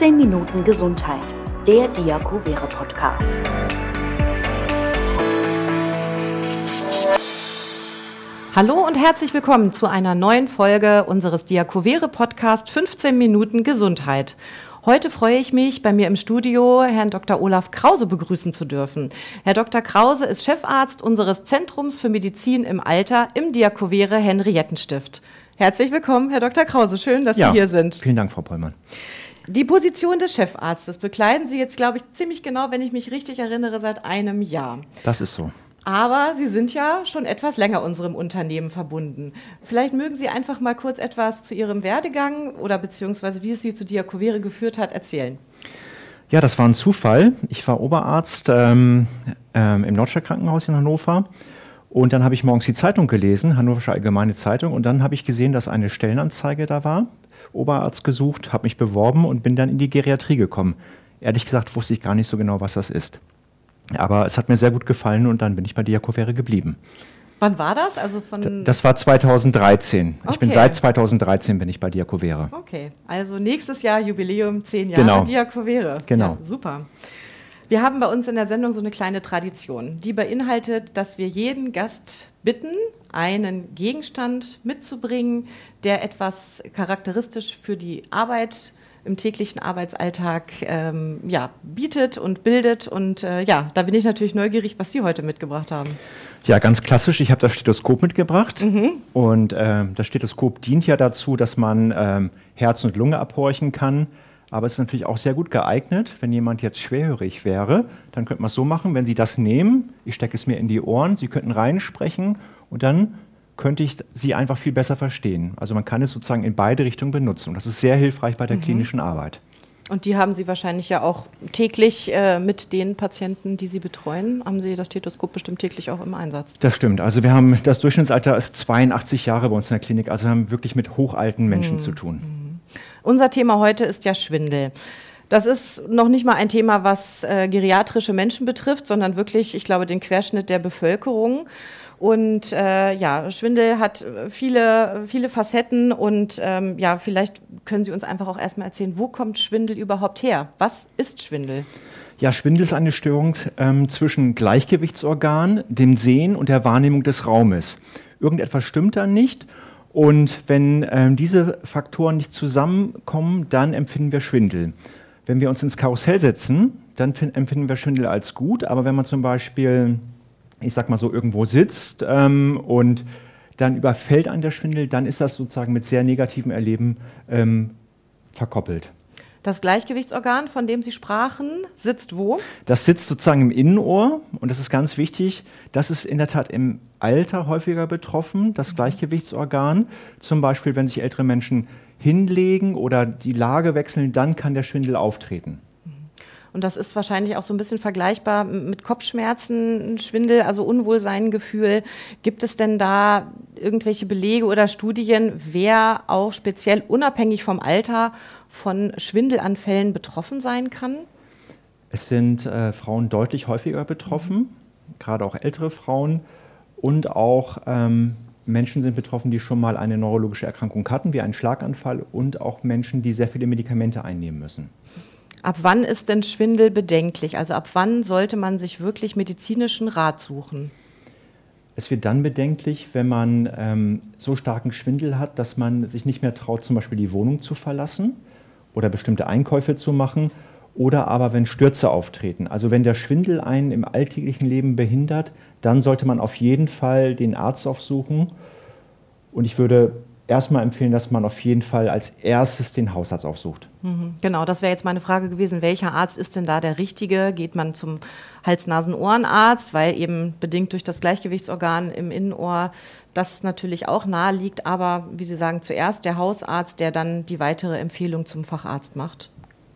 15 Minuten Gesundheit, der Diakovere Podcast. Hallo und herzlich willkommen zu einer neuen Folge unseres Diakovere Podcast 15 Minuten Gesundheit. Heute freue ich mich, bei mir im Studio Herrn Dr. Olaf Krause begrüßen zu dürfen. Herr Dr. Krause ist Chefarzt unseres Zentrums für Medizin im Alter im Diakovere Henriettenstift. Herzlich willkommen, Herr Dr. Krause. Schön, dass ja, Sie hier sind. Vielen Dank, Frau Pollmann. Die Position des Chefarztes bekleiden Sie jetzt, glaube ich, ziemlich genau, wenn ich mich richtig erinnere, seit einem Jahr. Das ist so. Aber Sie sind ja schon etwas länger unserem Unternehmen verbunden. Vielleicht mögen Sie einfach mal kurz etwas zu Ihrem Werdegang oder beziehungsweise wie es Sie zu Diakovere geführt hat, erzählen. Ja, das war ein Zufall. Ich war Oberarzt ähm, ähm, im Nordstadtkrankenhaus in Hannover und dann habe ich morgens die Zeitung gelesen, Hannoversche Allgemeine Zeitung, und dann habe ich gesehen, dass eine Stellenanzeige da war, Oberarzt gesucht, habe mich beworben und bin dann in die Geriatrie gekommen. Ehrlich gesagt wusste ich gar nicht so genau, was das ist. Aber es hat mir sehr gut gefallen und dann bin ich bei Diakovere geblieben. Wann war das? Also von das war 2013. Okay. Ich bin seit 2013 bin ich bei Diakovere. Okay, also nächstes Jahr Jubiläum, zehn Jahre genau. Diakovere. Genau. Ja, super. Wir haben bei uns in der Sendung so eine kleine Tradition, die beinhaltet, dass wir jeden Gast bitten, einen Gegenstand mitzubringen, der etwas charakteristisch für die Arbeit im täglichen Arbeitsalltag ähm, ja, bietet und bildet. Und äh, ja, da bin ich natürlich neugierig, was Sie heute mitgebracht haben. Ja, ganz klassisch. Ich habe das Stethoskop mitgebracht. Mhm. Und äh, das Stethoskop dient ja dazu, dass man ähm, Herz und Lunge abhorchen kann. Aber es ist natürlich auch sehr gut geeignet, wenn jemand jetzt schwerhörig wäre, dann könnte man es so machen, wenn Sie das nehmen, ich stecke es mir in die Ohren, Sie könnten reinsprechen und dann könnte ich Sie einfach viel besser verstehen. Also man kann es sozusagen in beide Richtungen benutzen und das ist sehr hilfreich bei der mhm. klinischen Arbeit. Und die haben Sie wahrscheinlich ja auch täglich äh, mit den Patienten, die Sie betreuen. Haben Sie das Stethoskop bestimmt täglich auch im Einsatz? Das stimmt. Also wir haben das Durchschnittsalter ist 82 Jahre bei uns in der Klinik. Also wir haben wirklich mit hochalten Menschen mhm. zu tun. Unser Thema heute ist ja Schwindel. Das ist noch nicht mal ein Thema, was äh, geriatrische Menschen betrifft, sondern wirklich, ich glaube, den Querschnitt der Bevölkerung. Und äh, ja, Schwindel hat viele, viele Facetten und ähm, ja, vielleicht können Sie uns einfach auch erstmal erzählen, wo kommt Schwindel überhaupt her? Was ist Schwindel? Ja, Schwindel ist eine Störung ähm, zwischen Gleichgewichtsorgan, dem Sehen und der Wahrnehmung des Raumes. Irgendetwas stimmt dann nicht und wenn ähm, diese Faktoren nicht zusammenkommen, dann empfinden wir Schwindel. Wenn wir uns ins Karussell setzen, dann empfinden wir Schwindel als gut. Aber wenn man zum Beispiel, ich sag mal so, irgendwo sitzt ähm, und dann überfällt an der Schwindel, dann ist das sozusagen mit sehr negativem Erleben ähm, verkoppelt. Das Gleichgewichtsorgan, von dem Sie sprachen, sitzt wo? Das sitzt sozusagen im Innenohr und das ist ganz wichtig. Das ist in der Tat im Alter häufiger betroffen, das mhm. Gleichgewichtsorgan. Zum Beispiel, wenn sich ältere Menschen hinlegen oder die Lage wechseln, dann kann der Schwindel auftreten. Mhm. Und das ist wahrscheinlich auch so ein bisschen vergleichbar mit Kopfschmerzen, Schwindel, also Unwohlseingefühl. Gibt es denn da irgendwelche Belege oder Studien, wer auch speziell unabhängig vom Alter von Schwindelanfällen betroffen sein kann? Es sind äh, Frauen deutlich häufiger betroffen, gerade auch ältere Frauen und auch ähm, Menschen sind betroffen, die schon mal eine neurologische Erkrankung hatten, wie einen Schlaganfall und auch Menschen, die sehr viele Medikamente einnehmen müssen. Ab wann ist denn Schwindel bedenklich? Also ab wann sollte man sich wirklich medizinischen Rat suchen? Es wird dann bedenklich, wenn man ähm, so starken Schwindel hat, dass man sich nicht mehr traut, zum Beispiel die Wohnung zu verlassen oder bestimmte Einkäufe zu machen oder aber wenn Stürze auftreten. Also wenn der Schwindel einen im alltäglichen Leben behindert, dann sollte man auf jeden Fall den Arzt aufsuchen. Und ich würde erstmal empfehlen, dass man auf jeden Fall als erstes den Hausarzt aufsucht. Mhm. Genau, das wäre jetzt meine Frage gewesen. Welcher Arzt ist denn da der richtige? Geht man zum Hals-Nasen-Ohrenarzt, weil eben bedingt durch das Gleichgewichtsorgan im Innenohr das natürlich auch nahe liegt, aber wie Sie sagen, zuerst der Hausarzt, der dann die weitere Empfehlung zum Facharzt macht.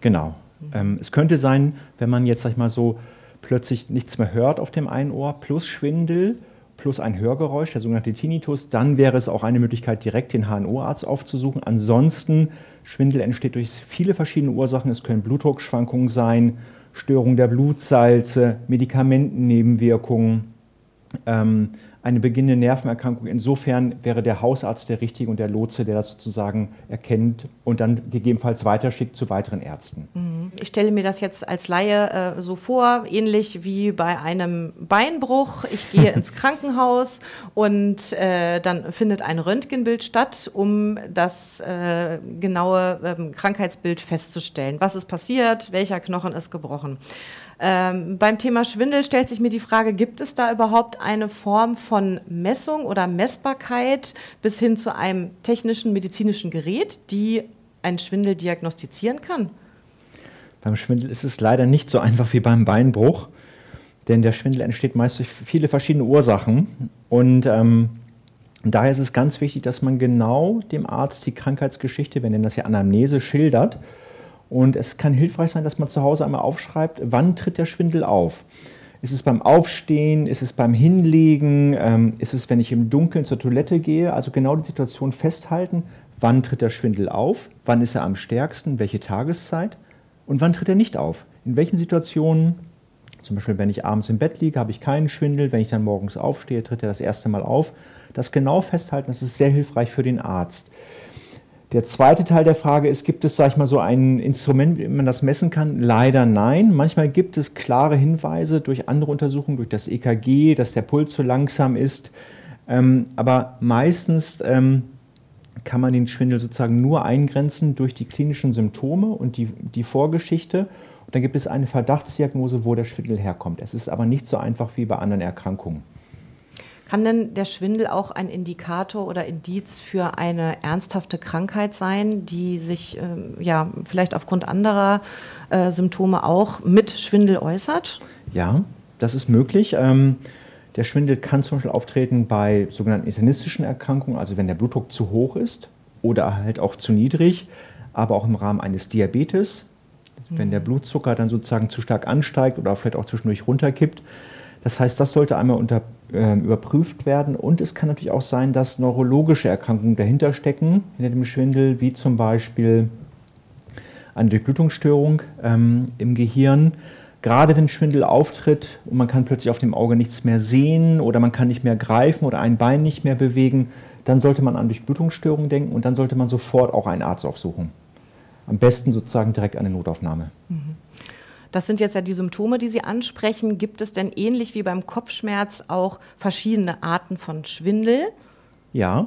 Genau. Mhm. Ähm, es könnte sein, wenn man jetzt, sag ich mal so, plötzlich nichts mehr hört auf dem einen Ohr, plus Schwindel, plus ein Hörgeräusch, der sogenannte Tinnitus, dann wäre es auch eine Möglichkeit, direkt den HNO-Arzt aufzusuchen. Ansonsten, Schwindel entsteht durch viele verschiedene Ursachen. Es können Blutdruckschwankungen sein, Störung der Blutsalze, Medikamentennebenwirkungen eine beginnende Nervenerkrankung. Insofern wäre der Hausarzt der Richtige und der Lotse, der das sozusagen erkennt und dann gegebenenfalls weiterschickt zu weiteren Ärzten. Mhm. Ich stelle mir das jetzt als Laie äh, so vor, ähnlich wie bei einem Beinbruch. Ich gehe ins Krankenhaus und äh, dann findet ein Röntgenbild statt, um das äh, genaue ähm, Krankheitsbild festzustellen. Was ist passiert? Welcher Knochen ist gebrochen? Ähm, beim Thema Schwindel stellt sich mir die Frage, gibt es da überhaupt eine Form von Messung oder Messbarkeit bis hin zu einem technischen medizinischen Gerät, die einen Schwindel diagnostizieren kann? Beim Schwindel ist es leider nicht so einfach wie beim Beinbruch, denn der Schwindel entsteht meist durch viele verschiedene Ursachen. Und ähm, daher ist es ganz wichtig, dass man genau dem Arzt die Krankheitsgeschichte, wir nennen das ja Anamnese, schildert und es kann hilfreich sein, dass man zu Hause einmal aufschreibt, wann tritt der Schwindel auf. Ist es beim Aufstehen? Ist es beim Hinlegen? Ähm, ist es, wenn ich im Dunkeln zur Toilette gehe? Also genau die Situation festhalten. Wann tritt der Schwindel auf? Wann ist er am stärksten? Welche Tageszeit? Und wann tritt er nicht auf? In welchen Situationen? Zum Beispiel, wenn ich abends im Bett liege, habe ich keinen Schwindel. Wenn ich dann morgens aufstehe, tritt er das erste Mal auf. Das genau festhalten, das ist sehr hilfreich für den Arzt. Der zweite Teil der Frage ist, gibt es, sag ich mal, so ein Instrument, wie man das messen kann? Leider nein. Manchmal gibt es klare Hinweise durch andere Untersuchungen, durch das EKG, dass der Puls zu langsam ist. Ähm, aber meistens ähm, kann man den Schwindel sozusagen nur eingrenzen durch die klinischen Symptome und die, die Vorgeschichte. Und dann gibt es eine Verdachtsdiagnose, wo der Schwindel herkommt. Es ist aber nicht so einfach wie bei anderen Erkrankungen. Kann denn der Schwindel auch ein Indikator oder Indiz für eine ernsthafte Krankheit sein, die sich äh, ja vielleicht aufgrund anderer äh, Symptome auch mit Schwindel äußert? Ja, das ist möglich. Ähm, der Schwindel kann zum Beispiel auftreten bei sogenannten internistischen Erkrankungen, also wenn der Blutdruck zu hoch ist oder halt auch zu niedrig, aber auch im Rahmen eines Diabetes, wenn der mhm. Blutzucker dann sozusagen zu stark ansteigt oder vielleicht auch zwischendurch runterkippt. Das heißt, das sollte einmal unter, überprüft werden. Und es kann natürlich auch sein, dass neurologische Erkrankungen dahinter stecken, hinter dem Schwindel, wie zum Beispiel eine Durchblutungsstörung ähm, im Gehirn. Gerade wenn Schwindel auftritt und man kann plötzlich auf dem Auge nichts mehr sehen oder man kann nicht mehr greifen oder ein Bein nicht mehr bewegen, dann sollte man an Durchblutungsstörungen denken und dann sollte man sofort auch einen Arzt aufsuchen. Am besten sozusagen direkt eine Notaufnahme. Mhm. Das sind jetzt ja die Symptome, die Sie ansprechen. Gibt es denn ähnlich wie beim Kopfschmerz auch verschiedene Arten von Schwindel? Ja.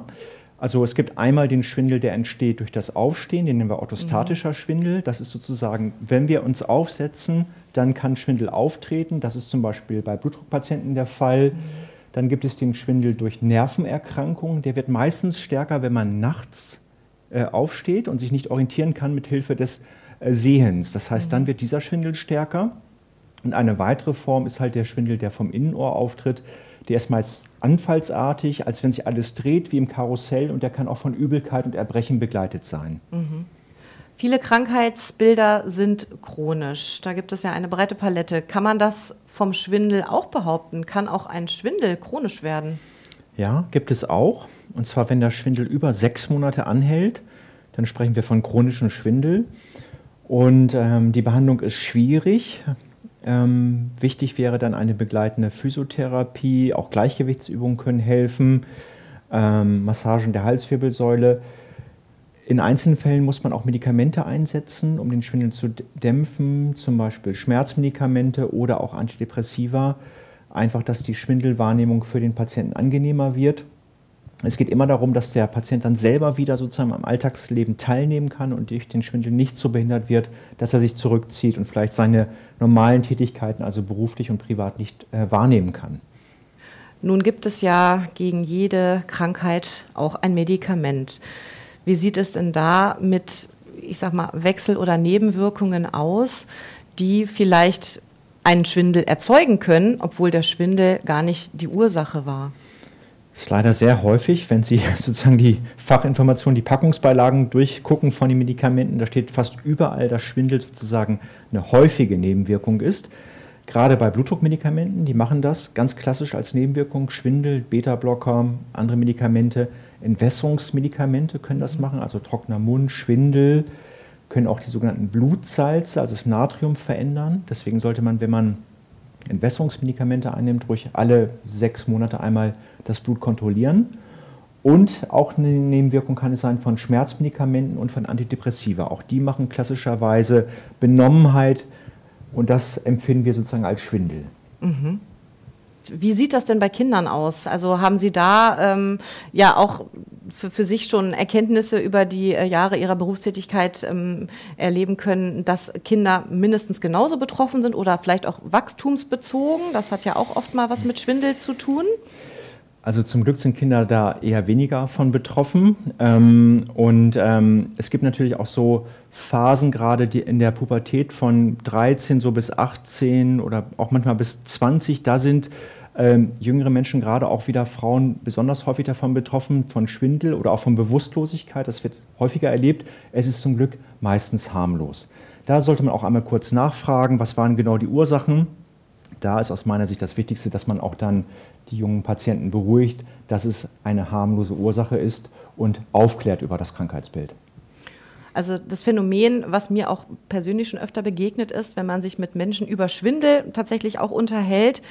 Also es gibt einmal den Schwindel, der entsteht durch das Aufstehen, den nennen wir orthostatischer mhm. Schwindel. Das ist sozusagen, wenn wir uns aufsetzen, dann kann Schwindel auftreten. Das ist zum Beispiel bei Blutdruckpatienten der Fall. Mhm. Dann gibt es den Schwindel durch Nervenerkrankungen. Der wird meistens stärker, wenn man nachts äh, aufsteht und sich nicht orientieren kann mit Hilfe des Sehens. Das heißt, dann wird dieser Schwindel stärker. Und eine weitere Form ist halt der Schwindel, der vom Innenohr auftritt. Der ist meist anfallsartig, als wenn sich alles dreht wie im Karussell und der kann auch von Übelkeit und Erbrechen begleitet sein. Mhm. Viele Krankheitsbilder sind chronisch. Da gibt es ja eine breite Palette. Kann man das vom Schwindel auch behaupten? Kann auch ein Schwindel chronisch werden? Ja, gibt es auch. Und zwar, wenn der Schwindel über sechs Monate anhält, dann sprechen wir von chronischem Schwindel. Und ähm, die Behandlung ist schwierig. Ähm, wichtig wäre dann eine begleitende Physiotherapie, auch Gleichgewichtsübungen können helfen, ähm, Massagen der Halswirbelsäule. In einzelnen Fällen muss man auch Medikamente einsetzen, um den Schwindel zu dämpfen, zum Beispiel Schmerzmedikamente oder auch Antidepressiva. Einfach, dass die Schwindelwahrnehmung für den Patienten angenehmer wird. Es geht immer darum, dass der Patient dann selber wieder sozusagen am Alltagsleben teilnehmen kann und durch den Schwindel nicht so behindert wird, dass er sich zurückzieht und vielleicht seine normalen Tätigkeiten, also beruflich und privat, nicht äh, wahrnehmen kann. Nun gibt es ja gegen jede Krankheit auch ein Medikament. Wie sieht es denn da mit, ich sag mal, Wechsel- oder Nebenwirkungen aus, die vielleicht einen Schwindel erzeugen können, obwohl der Schwindel gar nicht die Ursache war? Ist leider sehr häufig, wenn Sie sozusagen die Fachinformationen, die Packungsbeilagen durchgucken von den Medikamenten, da steht fast überall, dass Schwindel sozusagen eine häufige Nebenwirkung ist. Gerade bei Blutdruckmedikamenten, die machen das ganz klassisch als Nebenwirkung. Schwindel, Beta-Blocker, andere Medikamente, Entwässerungsmedikamente können das machen, also trockener Mund, Schwindel, können auch die sogenannten Blutsalze, also das Natrium verändern. Deswegen sollte man, wenn man Entwässerungsmedikamente einnimmt, ruhig alle sechs Monate einmal das Blut kontrollieren. Und auch eine Nebenwirkung kann es sein von Schmerzmedikamenten und von Antidepressiva. Auch die machen klassischerweise Benommenheit und das empfinden wir sozusagen als Schwindel. Mhm. Wie sieht das denn bei Kindern aus? Also haben Sie da ähm, ja auch für, für, sich schon Erkenntnisse über die äh, Jahre Ihrer Berufstätigkeit ähm, erleben können, dass Kinder mindestens genauso betroffen sind oder vielleicht auch wachstumsbezogen? Das hat ja auch oft mal was mit Schwindel zu tun. Also zum Glück sind Kinder da eher weniger von betroffen. Ähm, und ähm, es gibt natürlich auch so Phasen, gerade die in der Pubertät von 13 so bis 18 oder auch manchmal bis 20, da sind ähm, jüngere Menschen, gerade auch wieder Frauen, besonders häufig davon betroffen, von Schwindel oder auch von Bewusstlosigkeit. Das wird häufiger erlebt. Es ist zum Glück meistens harmlos. Da sollte man auch einmal kurz nachfragen, was waren genau die Ursachen. Da ist aus meiner Sicht das Wichtigste, dass man auch dann die jungen Patienten beruhigt, dass es eine harmlose Ursache ist und aufklärt über das Krankheitsbild. Also das Phänomen, was mir auch persönlich schon öfter begegnet ist, wenn man sich mit Menschen über Schwindel tatsächlich auch unterhält,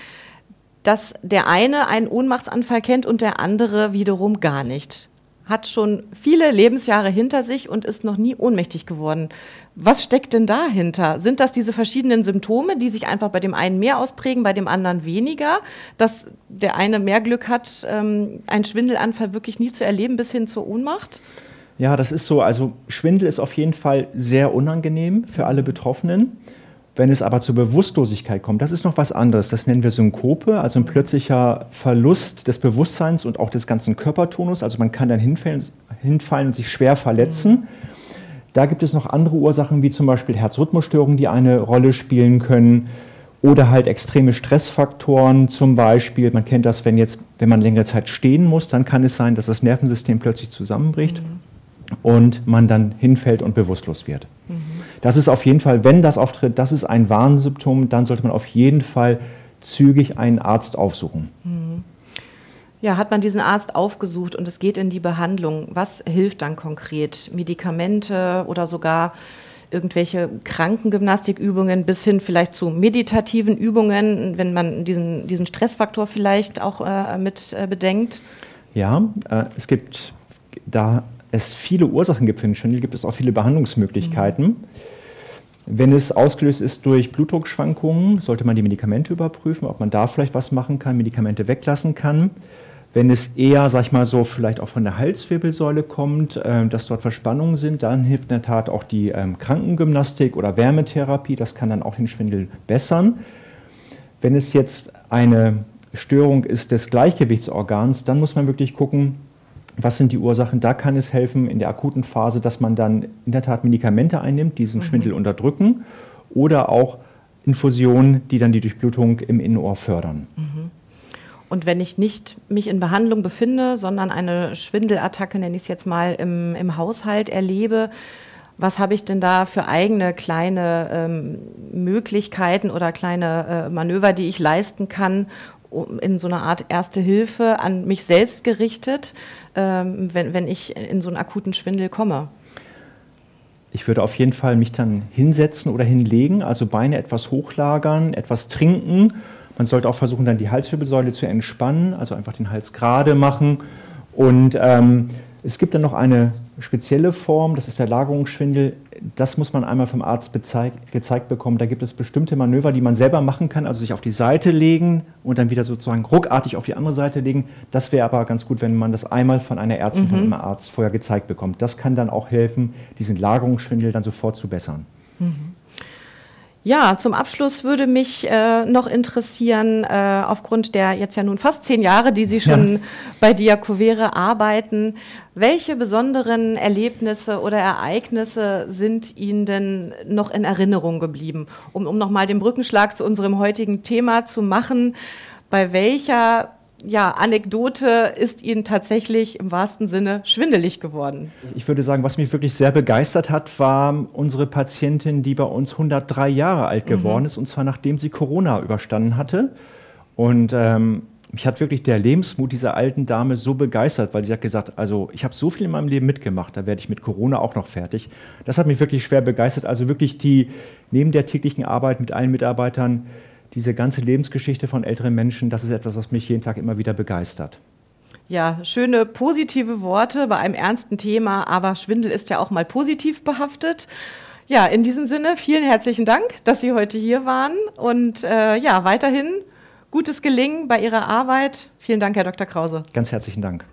dass der eine einen Ohnmachtsanfall kennt und der andere wiederum gar nicht. Hat schon viele Lebensjahre hinter sich und ist noch nie ohnmächtig geworden. Was steckt denn dahinter? Sind das diese verschiedenen Symptome, die sich einfach bei dem einen mehr ausprägen, bei dem anderen weniger? Dass der eine mehr Glück hat, ähm, einen Schwindelanfall wirklich nie zu erleben bis hin zur Ohnmacht? Ja, das ist so. Also Schwindel ist auf jeden Fall sehr unangenehm für alle Betroffenen. Wenn es aber zur Bewusstlosigkeit kommt, das ist noch was anderes. Das nennen wir Synkope, also ein plötzlicher Verlust des Bewusstseins und auch des ganzen Körpertonus. Also man kann dann hinfallen, hinfallen und sich schwer verletzen. Da gibt es noch andere Ursachen, wie zum Beispiel Herzrhythmusstörungen, die eine Rolle spielen können. Oder halt extreme Stressfaktoren, zum Beispiel, man kennt das, wenn jetzt, wenn man längere Zeit stehen muss, dann kann es sein, dass das Nervensystem plötzlich zusammenbricht. Mhm und man dann hinfällt und bewusstlos wird. Mhm. Das ist auf jeden Fall, wenn das auftritt, das ist ein Warnsymptom, dann sollte man auf jeden Fall zügig einen Arzt aufsuchen. Mhm. Ja, hat man diesen Arzt aufgesucht und es geht in die Behandlung. Was hilft dann konkret? Medikamente oder sogar irgendwelche Krankengymnastikübungen bis hin vielleicht zu meditativen Übungen, wenn man diesen, diesen Stressfaktor vielleicht auch äh, mit äh, bedenkt? Ja, äh, es gibt da es viele Ursachen gibt für den Schwindel, gibt es auch viele Behandlungsmöglichkeiten. Mhm. Wenn es ausgelöst ist durch Blutdruckschwankungen, sollte man die Medikamente überprüfen, ob man da vielleicht was machen kann, Medikamente weglassen kann. Wenn es eher, sag ich mal so, vielleicht auch von der Halswirbelsäule kommt, äh, dass dort Verspannungen sind, dann hilft in der Tat auch die ähm, Krankengymnastik oder Wärmetherapie. Das kann dann auch den Schwindel bessern. Wenn es jetzt eine Störung ist des Gleichgewichtsorgans, dann muss man wirklich gucken, was sind die Ursachen? Da kann es helfen in der akuten Phase, dass man dann in der Tat Medikamente einnimmt, diesen mhm. Schwindel unterdrücken oder auch Infusionen, die dann die Durchblutung im Innenohr fördern. Mhm. Und wenn ich nicht mich in Behandlung befinde, sondern eine Schwindelattacke, nenne ich es jetzt mal, im, im Haushalt erlebe, was habe ich denn da für eigene kleine ähm, Möglichkeiten oder kleine äh, Manöver, die ich leisten kann, in so einer Art Erste Hilfe an mich selbst gerichtet, ähm, wenn, wenn ich in so einen akuten Schwindel komme? Ich würde auf jeden Fall mich dann hinsetzen oder hinlegen, also Beine etwas hochlagern, etwas trinken. Man sollte auch versuchen, dann die Halswirbelsäule zu entspannen, also einfach den Hals gerade machen. Und ähm, es gibt dann noch eine spezielle Form, das ist der Lagerungsschwindel. Das muss man einmal vom Arzt gezeigt bekommen. Da gibt es bestimmte Manöver, die man selber machen kann, also sich auf die Seite legen und dann wieder sozusagen ruckartig auf die andere Seite legen. Das wäre aber ganz gut, wenn man das einmal von einer Ärztin, mhm. von einem Arzt vorher gezeigt bekommt. Das kann dann auch helfen, diesen Lagerungsschwindel dann sofort zu bessern. Mhm. Ja, zum Abschluss würde mich äh, noch interessieren, äh, aufgrund der jetzt ja nun fast zehn Jahre, die Sie schon ja. bei Diakovere arbeiten, welche besonderen Erlebnisse oder Ereignisse sind Ihnen denn noch in Erinnerung geblieben? Um, um nochmal den Brückenschlag zu unserem heutigen Thema zu machen, bei welcher ja, Anekdote ist Ihnen tatsächlich im wahrsten Sinne schwindelig geworden? Ich würde sagen, was mich wirklich sehr begeistert hat, war unsere Patientin, die bei uns 103 Jahre alt mhm. geworden mhm. ist, und zwar nachdem sie Corona überstanden hatte. Und ähm, mich hat wirklich der Lebensmut dieser alten Dame so begeistert, weil sie hat gesagt, also ich habe so viel in meinem Leben mitgemacht, da werde ich mit Corona auch noch fertig. Das hat mich wirklich schwer begeistert. Also wirklich die, neben der täglichen Arbeit mit allen Mitarbeitern, diese ganze Lebensgeschichte von älteren Menschen, das ist etwas, was mich jeden Tag immer wieder begeistert. Ja, schöne positive Worte bei einem ernsten Thema, aber Schwindel ist ja auch mal positiv behaftet. Ja, in diesem Sinne, vielen herzlichen Dank, dass Sie heute hier waren und äh, ja, weiterhin gutes Gelingen bei Ihrer Arbeit. Vielen Dank, Herr Dr. Krause. Ganz herzlichen Dank.